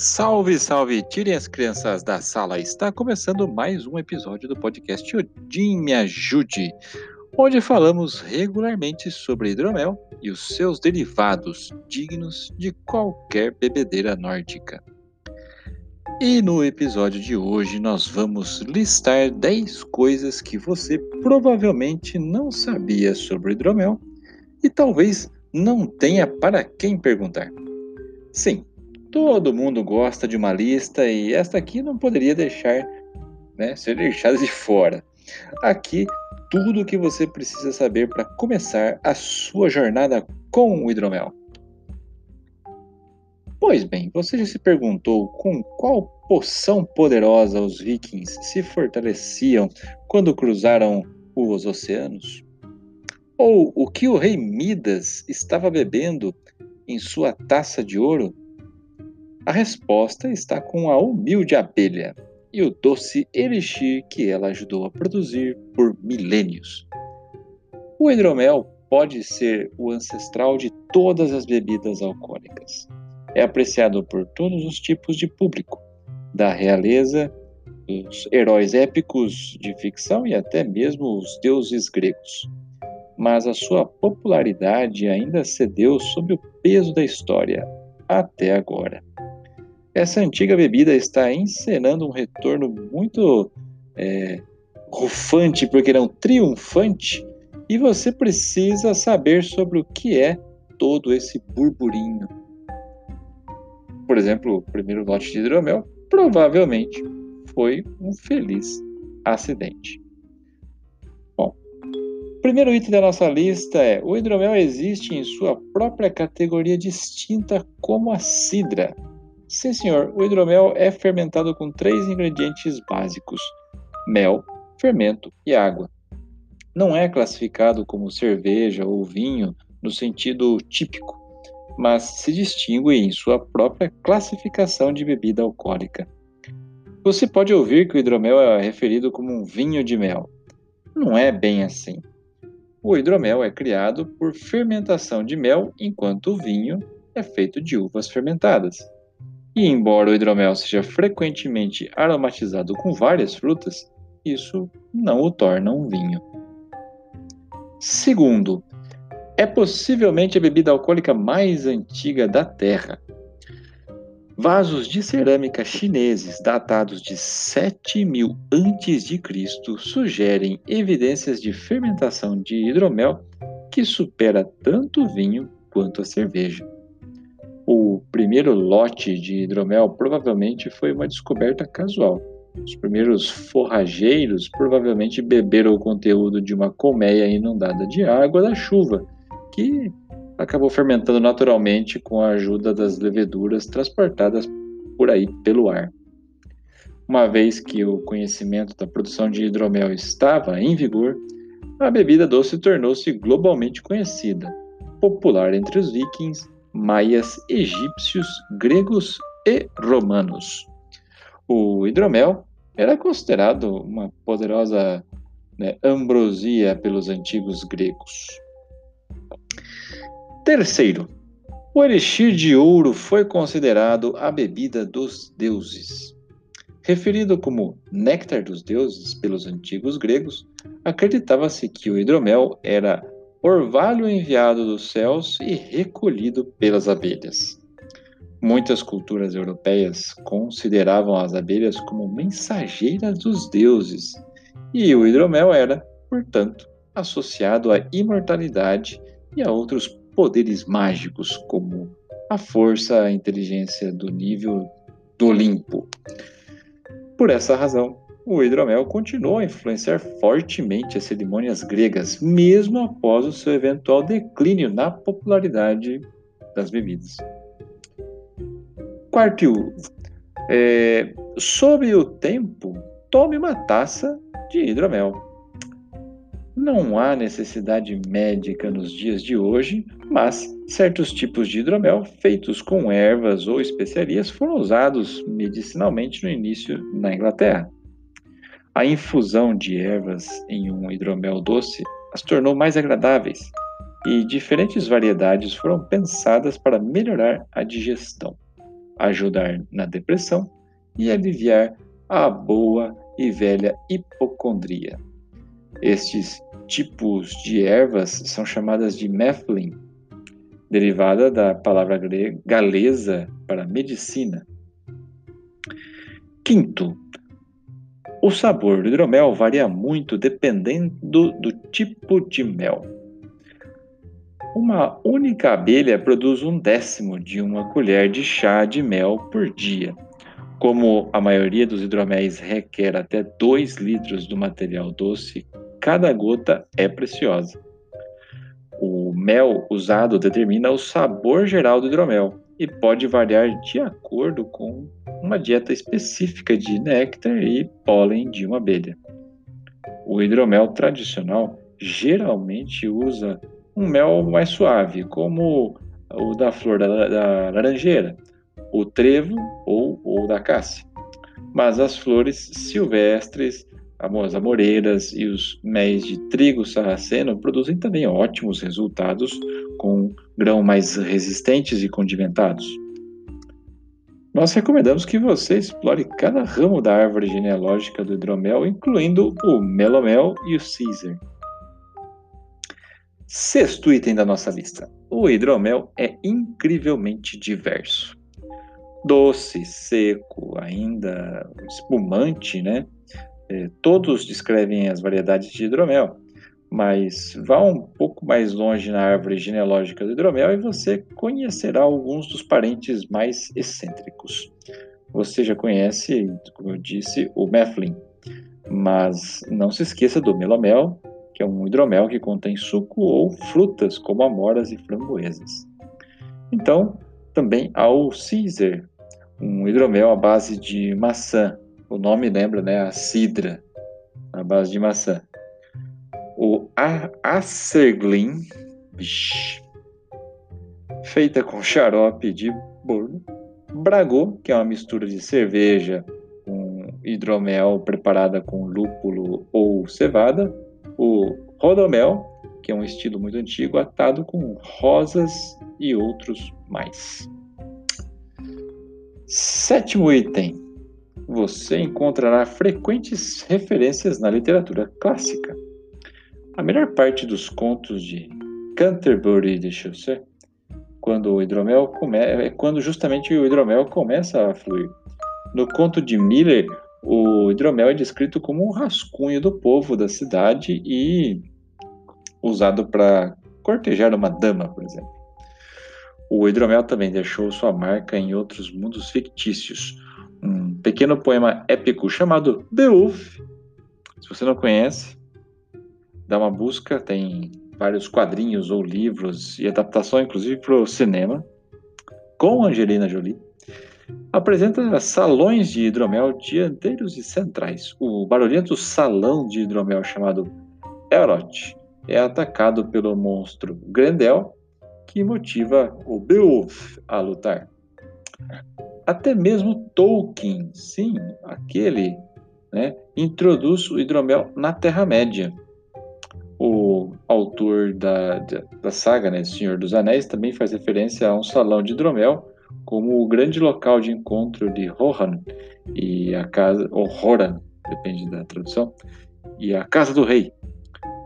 Salve, salve! Tirem as crianças da sala. Está começando mais um episódio do podcast Odin Me Ajude, onde falamos regularmente sobre hidromel e os seus derivados, dignos de qualquer bebedeira nórdica. E no episódio de hoje nós vamos listar 10 coisas que você provavelmente não sabia sobre hidromel e talvez não tenha para quem perguntar. Sim, Todo mundo gosta de uma lista e esta aqui não poderia deixar, né, ser deixada de fora. Aqui tudo o que você precisa saber para começar a sua jornada com o hidromel. Pois bem, você já se perguntou com qual poção poderosa os vikings se fortaleciam quando cruzaram os oceanos? Ou o que o rei Midas estava bebendo em sua taça de ouro a resposta está com a humilde abelha e o doce elixir que ela ajudou a produzir por milênios. O hidromel pode ser o ancestral de todas as bebidas alcoólicas. É apreciado por todos os tipos de público, da realeza, dos heróis épicos de ficção e até mesmo os deuses gregos. Mas a sua popularidade ainda cedeu sob o peso da história, até agora. Essa antiga bebida está encenando um retorno muito é, rufante, porque não triunfante, e você precisa saber sobre o que é todo esse burburinho. Por exemplo, o primeiro lote de hidromel provavelmente foi um feliz acidente. Bom, o primeiro item da nossa lista é: o hidromel existe em sua própria categoria distinta como a cidra. Sim, senhor. O hidromel é fermentado com três ingredientes básicos: mel, fermento e água. Não é classificado como cerveja ou vinho no sentido típico, mas se distingue em sua própria classificação de bebida alcoólica. Você pode ouvir que o hidromel é referido como um vinho de mel. Não é bem assim. O hidromel é criado por fermentação de mel, enquanto o vinho é feito de uvas fermentadas. E embora o hidromel seja frequentemente aromatizado com várias frutas, isso não o torna um vinho. Segundo, é possivelmente a bebida alcoólica mais antiga da Terra. Vasos de cerâmica chineses datados de 7000 a.C. sugerem evidências de fermentação de hidromel que supera tanto o vinho quanto a cerveja. Primeiro lote de hidromel provavelmente foi uma descoberta casual. Os primeiros forrageiros provavelmente beberam o conteúdo de uma colmeia inundada de água da chuva, que acabou fermentando naturalmente com a ajuda das leveduras transportadas por aí pelo ar. Uma vez que o conhecimento da produção de hidromel estava em vigor, a bebida doce tornou-se globalmente conhecida, popular entre os vikings maias, egípcios, gregos e romanos. O hidromel era considerado uma poderosa né, ambrosia pelos antigos gregos. Terceiro, o elixir de ouro foi considerado a bebida dos deuses. Referido como néctar dos deuses pelos antigos gregos, acreditava-se que o hidromel era orvalho enviado dos céus e recolhido pelas abelhas. Muitas culturas europeias consideravam as abelhas como mensageiras dos deuses, e o hidromel era, portanto, associado à imortalidade e a outros poderes mágicos, como a força, a inteligência do nível do Olimpo. Por essa razão, o hidromel continuou a influenciar fortemente as cerimônias gregas, mesmo após o seu eventual declínio na popularidade das bebidas. Quarto, é, sob o tempo, tome uma taça de hidromel. Não há necessidade médica nos dias de hoje, mas certos tipos de hidromel feitos com ervas ou especiarias foram usados medicinalmente no início na Inglaterra. A infusão de ervas em um hidromel doce as tornou mais agradáveis e diferentes variedades foram pensadas para melhorar a digestão. ajudar na depressão e aliviar a boa e velha hipocondria. Estes tipos de ervas são chamadas de mephlin, derivada da palavra galesa para medicina. Quinto, o sabor do hidromel varia muito dependendo do tipo de mel. Uma única abelha produz um décimo de uma colher de chá de mel por dia. Como a maioria dos hidroméis requer até 2 litros do material doce, cada gota é preciosa. O mel usado determina o sabor geral do hidromel e pode variar de acordo com uma dieta específica de néctar e pólen de uma abelha. O hidromel tradicional geralmente usa um mel mais suave, como o da flor da, laranjeira, o trevo ou o da cássia. Mas as flores silvestres, as amoreiras e os méis de trigo sarraceno produzem também ótimos resultados com grão mais resistentes e condimentados. Nós recomendamos que você explore cada ramo da árvore genealógica do hidromel, incluindo o melomel e o Caesar. Sexto item da nossa lista. O hidromel é incrivelmente diverso. Doce, seco, ainda espumante, né? É, todos descrevem as variedades de hidromel, mas vá um pouco mais longe na árvore genealógica do hidromel e você conhecerá alguns dos parentes mais excêntricos. Você já conhece, como eu disse, o Meflin, mas não se esqueça do melomel, que é um hidromel que contém suco ou frutas como amoras e framboesas. Então, também há o Caesar, um hidromel à base de maçã. O nome lembra, né, a cidra, à base de maçã. O Acerglin, feita com xarope de bordo. Bragô, que é uma mistura de cerveja com hidromel preparada com lúpulo ou cevada o rodomel, que é um estilo muito antigo, atado com rosas e outros mais. Sétimo item. Você encontrará frequentes referências na literatura clássica. A melhor parte dos contos de Canterbury de Chaucer, quando o hidromel come... é quando justamente o hidromel começa a fluir. No conto de Miller, o hidromel é descrito como um rascunho do povo da cidade e usado para cortejar uma dama, por exemplo. O hidromel também deixou sua marca em outros mundos fictícios. Um pequeno poema épico chamado Beowulf. Se você não conhece, dá uma busca, tem vários quadrinhos ou livros e adaptação, inclusive, para o cinema, com Angelina Jolie apresenta salões de hidromel dianteiros e centrais. O barulhento salão de hidromel chamado Elrod é atacado pelo monstro Grendel, que motiva o Beowulf a lutar. Até mesmo Tolkien, sim, aquele, né, introduz o hidromel na Terra-média. O autor da, da saga, né, Senhor dos Anéis, também faz referência a um salão de hidromel como o grande local de encontro de Rohan e a casa, ou Horan, depende da tradução, e a casa do rei,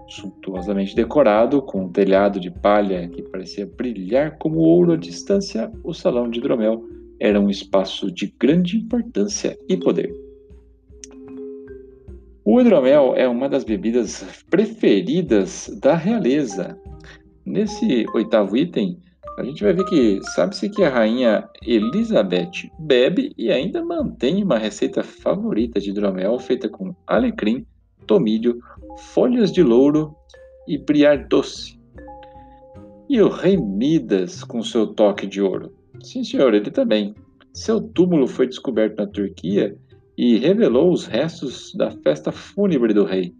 suntuosamente decorado com um telhado de palha que parecia brilhar como ouro à distância, o salão de hidromel era um espaço de grande importância e poder. O hidromel é uma das bebidas preferidas da realeza. Nesse oitavo item, a gente vai ver que sabe-se que a rainha Elizabeth bebe e ainda mantém uma receita favorita de hidromel feita com alecrim, tomilho, folhas de louro e briar doce. E o rei Midas com seu toque de ouro? Sim, senhor, ele também. Seu túmulo foi descoberto na Turquia e revelou os restos da festa fúnebre do rei.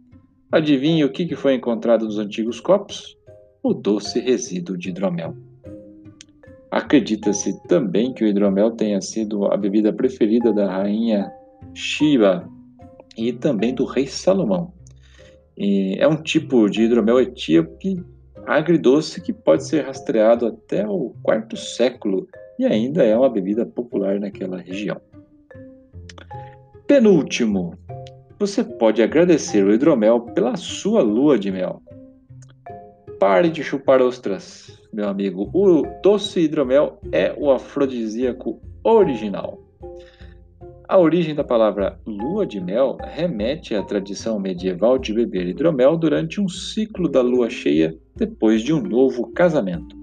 Adivinhe o que foi encontrado nos antigos copos? O doce resíduo de hidromel. Acredita-se também que o hidromel tenha sido a bebida preferida da rainha Shiva e também do rei Salomão. E é um tipo de hidromel etíope agridoce que pode ser rastreado até o quarto século e ainda é uma bebida popular naquela região. Penúltimo, você pode agradecer o hidromel pela sua lua de mel. Pare de chupar ostras, meu amigo. O doce hidromel é o afrodisíaco original. A origem da palavra lua de mel remete à tradição medieval de beber hidromel durante um ciclo da lua cheia depois de um novo casamento.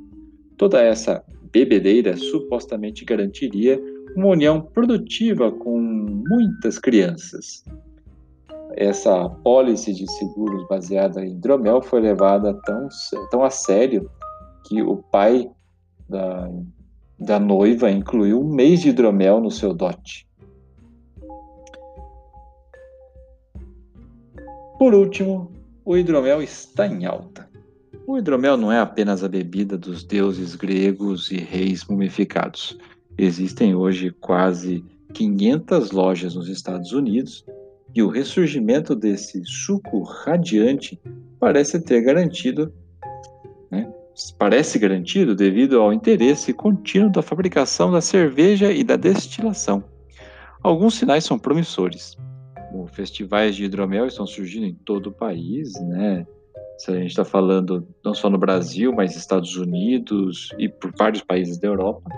Toda essa bebedeira supostamente garantiria uma união produtiva com muitas crianças. Essa apólice de seguros baseada em hidromel foi levada tão, tão a sério que o pai da, da noiva incluiu um mês de hidromel no seu dote. Por último, o hidromel está em alta. O hidromel não é apenas a bebida dos deuses gregos e reis mumificados. Existem hoje quase 500 lojas nos Estados Unidos e o ressurgimento desse suco radiante parece ter garantido, né, parece garantido devido ao interesse contínuo da fabricação da cerveja e da destilação. Alguns sinais são promissores. festivais de hidromel estão surgindo em todo o país, né? Se a gente está falando não só no Brasil, mas Estados Unidos e por vários países da Europa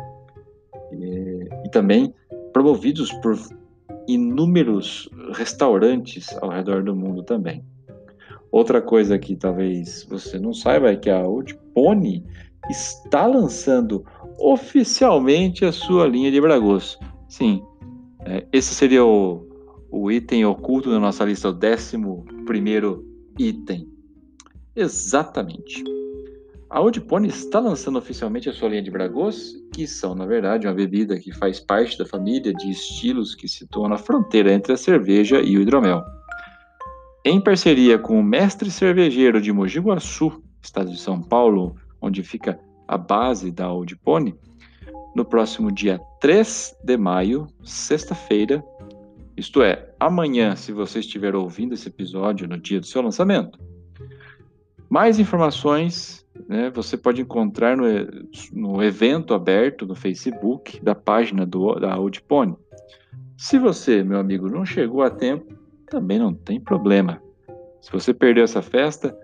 e, e também promovidos por inúmeros restaurantes ao redor do mundo também. Outra coisa que talvez você não saiba é que a Old Pony está lançando oficialmente a sua linha de Bragos. Sim, é, esse seria o, o item oculto na nossa lista, o décimo primeiro item. Exatamente. A Old Pony está lançando oficialmente a sua linha de Bragos, que são, na verdade, uma bebida que faz parte da família de estilos que situam na fronteira entre a cerveja e o hidromel. Em parceria com o mestre cervejeiro de Mogi Guaçu, estado de São Paulo, onde fica a base da Old Pony, no próximo dia 3 de maio, sexta-feira, isto é, amanhã, se você estiver ouvindo esse episódio no dia do seu lançamento. Mais informações né, você pode encontrar no, no evento aberto no Facebook da página do, da Audipone. Se você, meu amigo, não chegou a tempo, também não tem problema. Se você perdeu essa festa,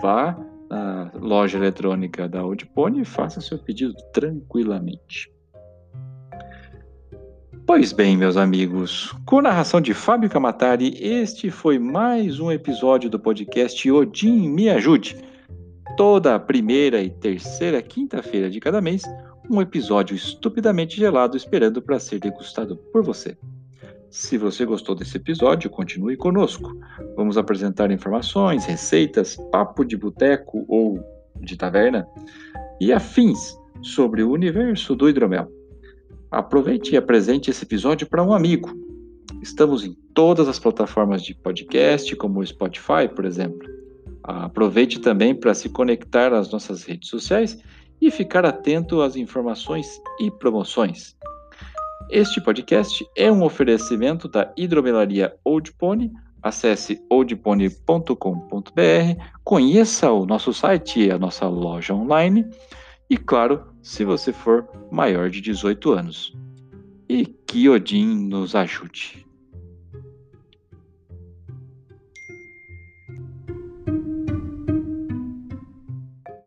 vá na loja eletrônica da Audipone e faça seu pedido tranquilamente. Pois bem, meus amigos, com narração de Fábio Camatari, este foi mais um episódio do podcast Odin Me Ajude toda a primeira e terceira quinta-feira de cada mês, um episódio estupidamente gelado esperando para ser degustado por você. Se você gostou desse episódio, continue conosco. Vamos apresentar informações, receitas, papo de boteco ou de taverna e afins sobre o universo do hidromel. Aproveite e apresente esse episódio para um amigo. Estamos em todas as plataformas de podcast, como o Spotify, por exemplo. Aproveite também para se conectar às nossas redes sociais e ficar atento às informações e promoções. Este podcast é um oferecimento da hidromelaria Old Pony. Acesse oldpony.com.br, conheça o nosso site e a nossa loja online e, claro, se você for maior de 18 anos. E que Odin nos ajude.